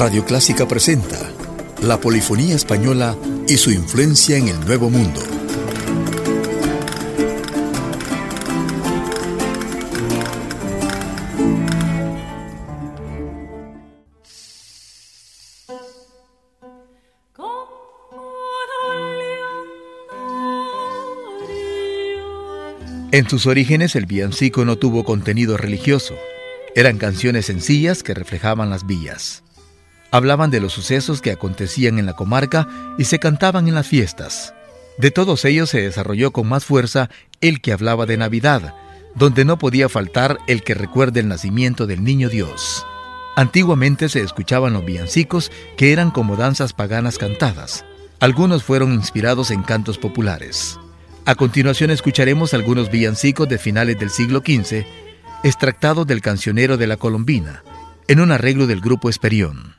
Radio Clásica presenta la polifonía española y su influencia en el Nuevo Mundo. En sus orígenes el villancico no tuvo contenido religioso. Eran canciones sencillas que reflejaban las villas. Hablaban de los sucesos que acontecían en la comarca y se cantaban en las fiestas. De todos ellos se desarrolló con más fuerza el que hablaba de Navidad, donde no podía faltar el que recuerde el nacimiento del niño Dios. Antiguamente se escuchaban los villancicos que eran como danzas paganas cantadas. Algunos fueron inspirados en cantos populares. A continuación escucharemos algunos villancicos de finales del siglo XV, extractados del cancionero de la Colombina, en un arreglo del grupo Esperión.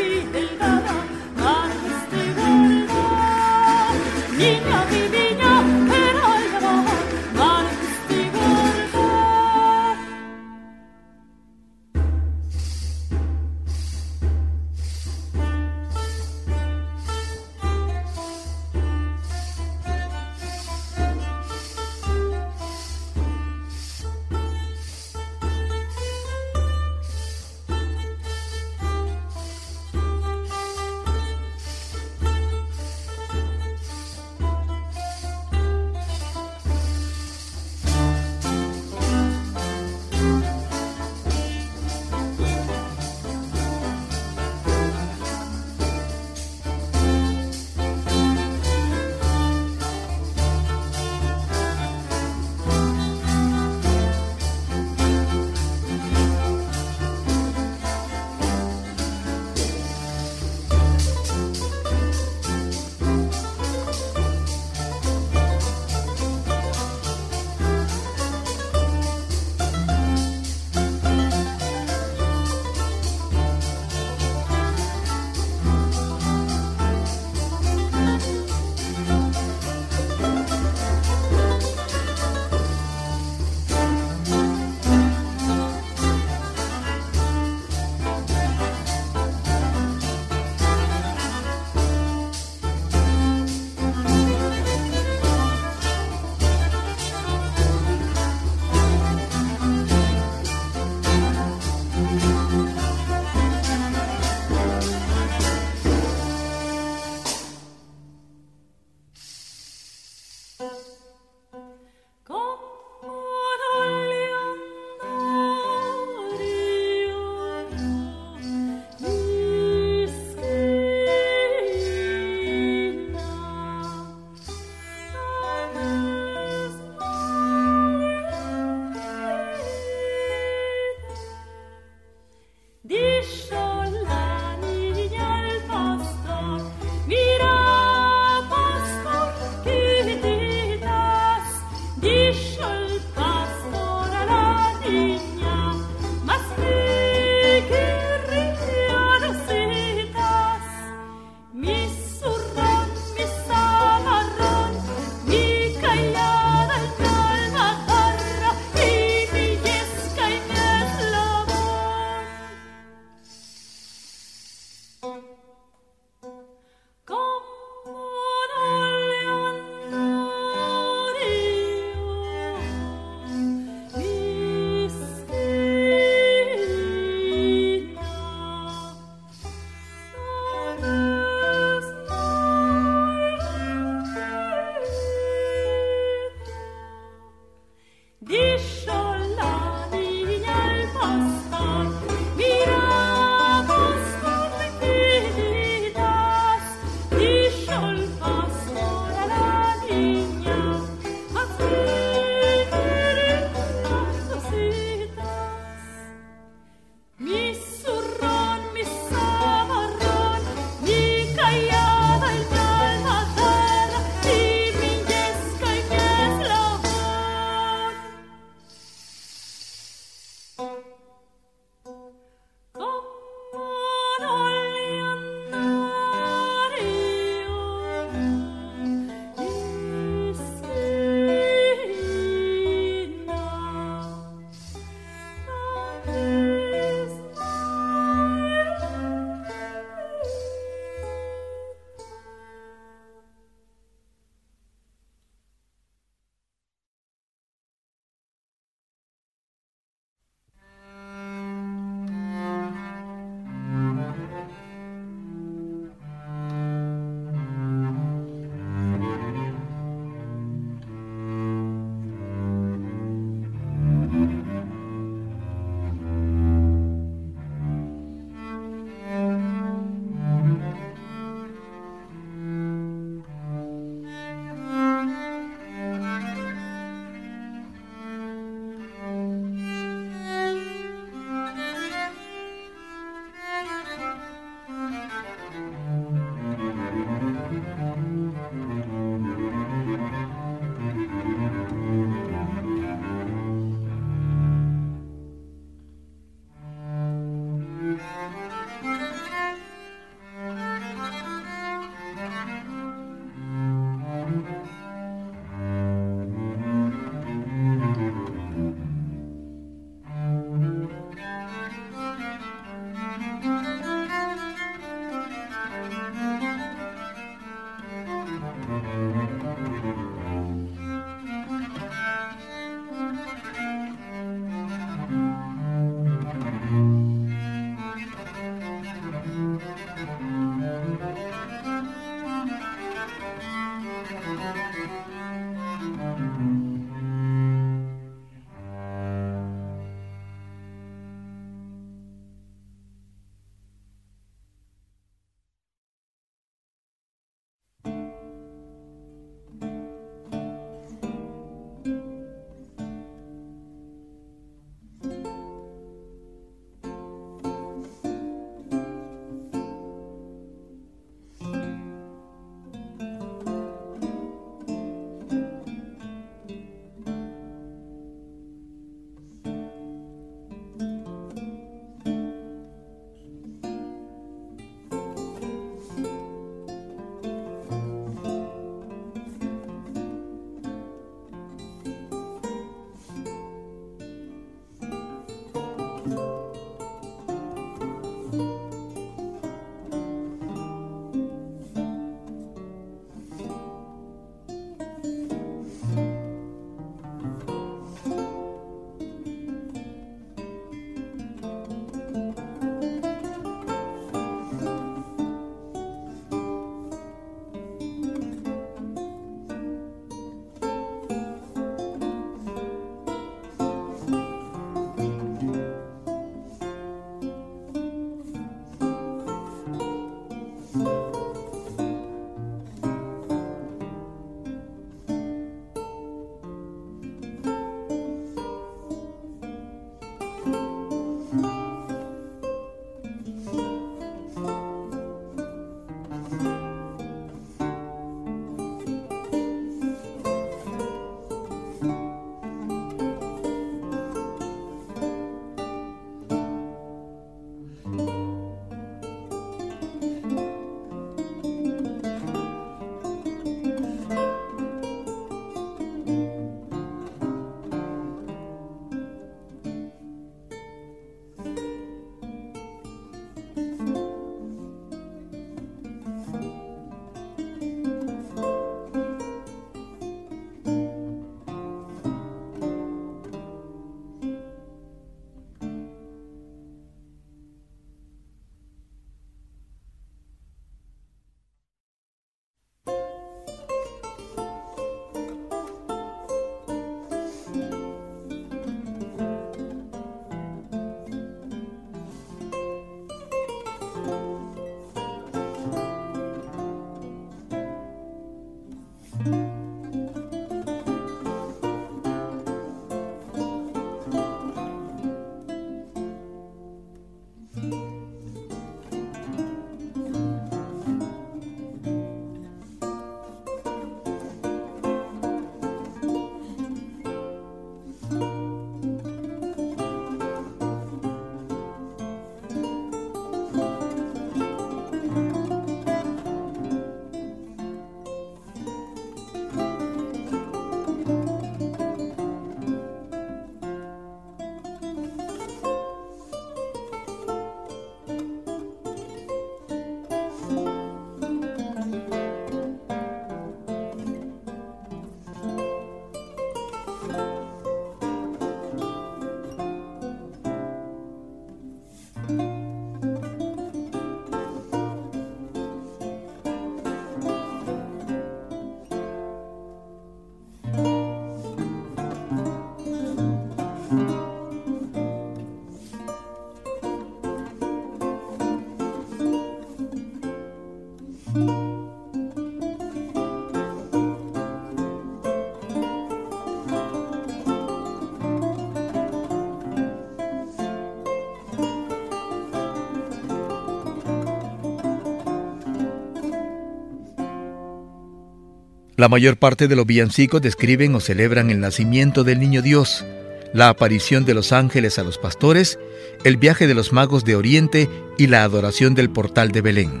La mayor parte de los villancicos describen o celebran el nacimiento del niño Dios, la aparición de los ángeles a los pastores, el viaje de los magos de Oriente y la adoración del portal de Belén.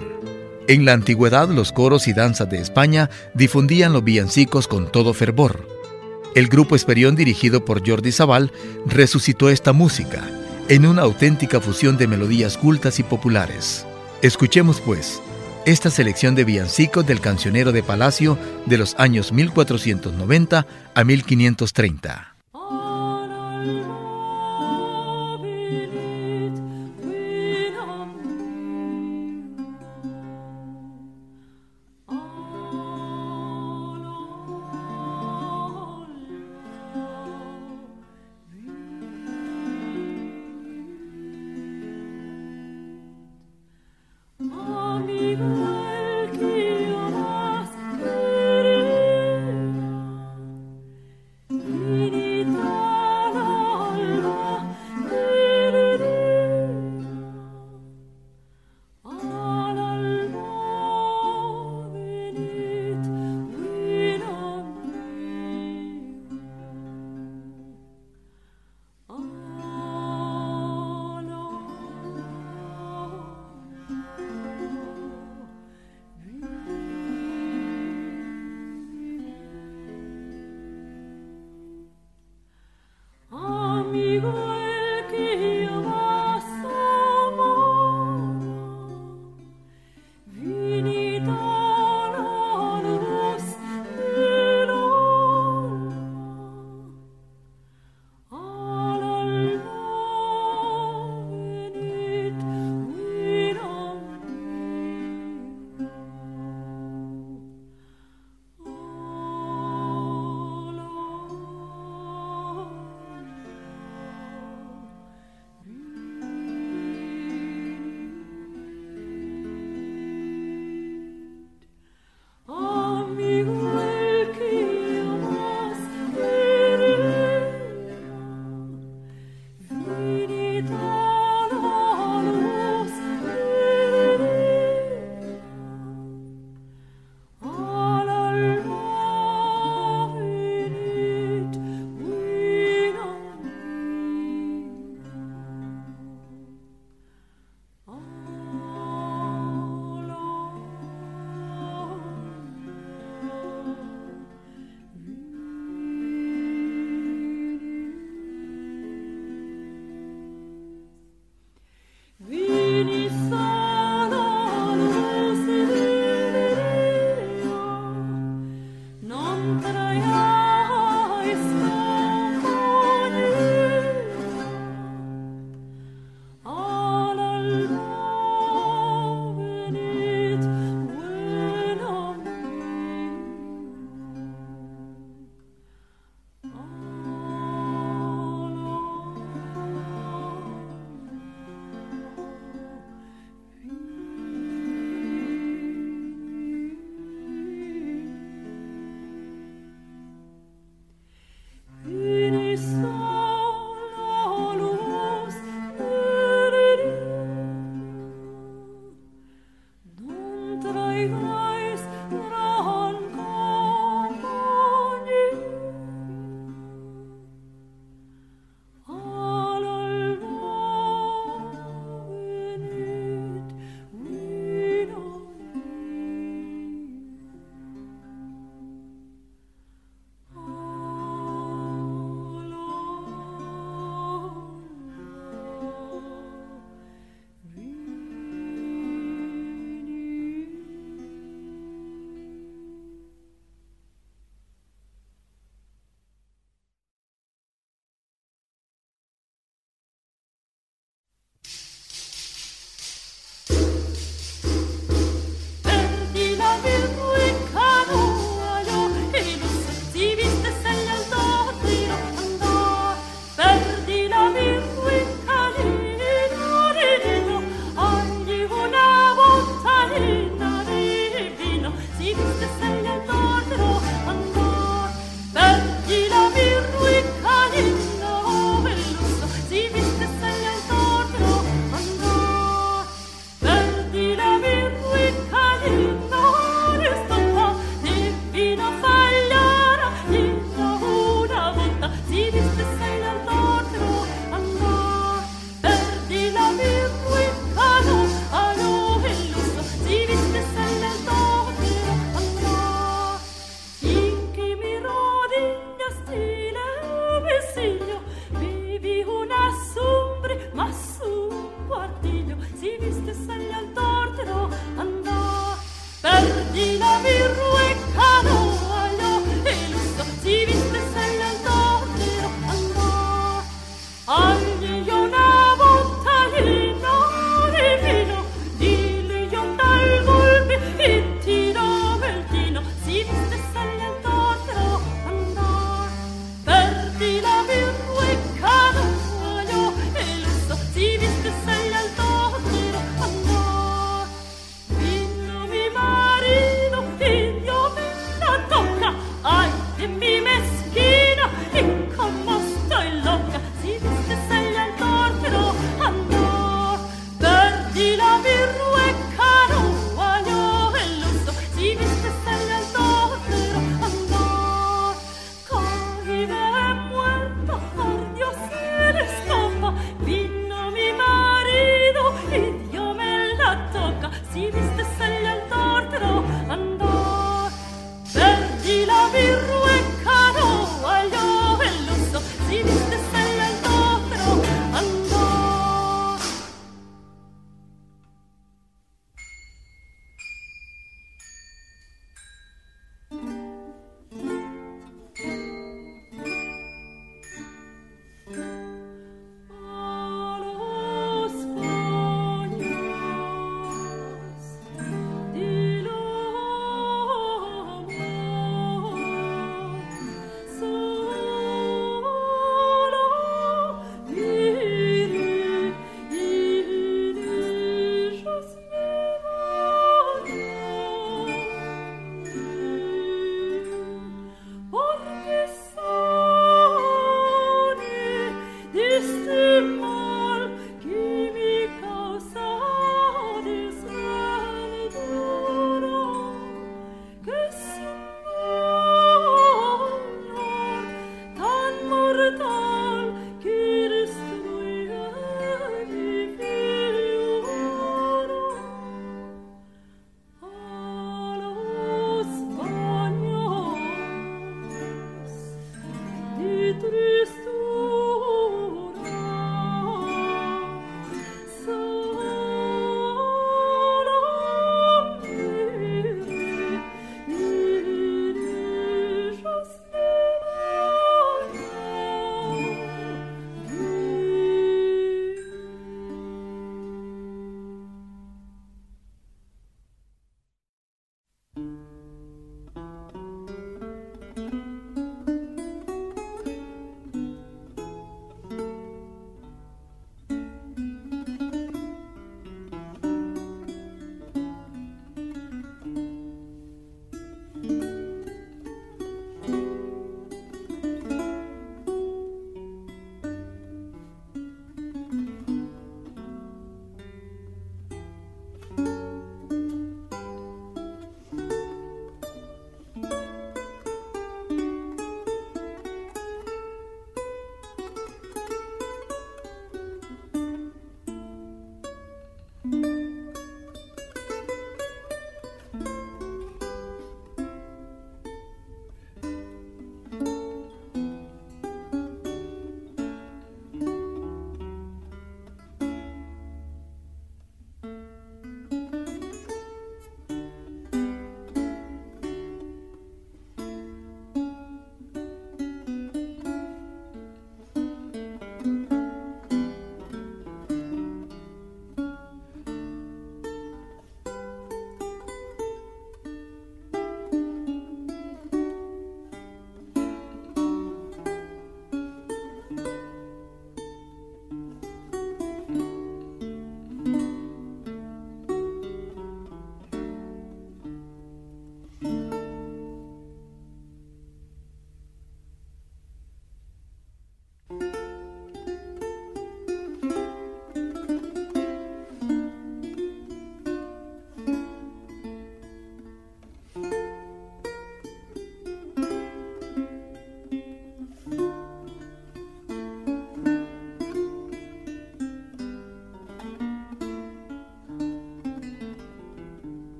En la antigüedad los coros y danzas de España difundían los villancicos con todo fervor. El grupo Esperión dirigido por Jordi Zabal resucitó esta música en una auténtica fusión de melodías cultas y populares. Escuchemos pues esta selección de villancicos del cancionero de Palacio de los años 1490 a 1530.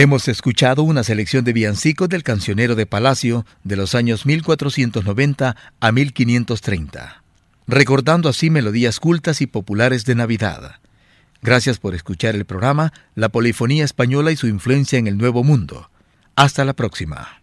Hemos escuchado una selección de villancicos del cancionero de Palacio de los años 1490 a 1530, recordando así melodías cultas y populares de Navidad. Gracias por escuchar el programa La Polifonía Española y su influencia en el Nuevo Mundo. Hasta la próxima.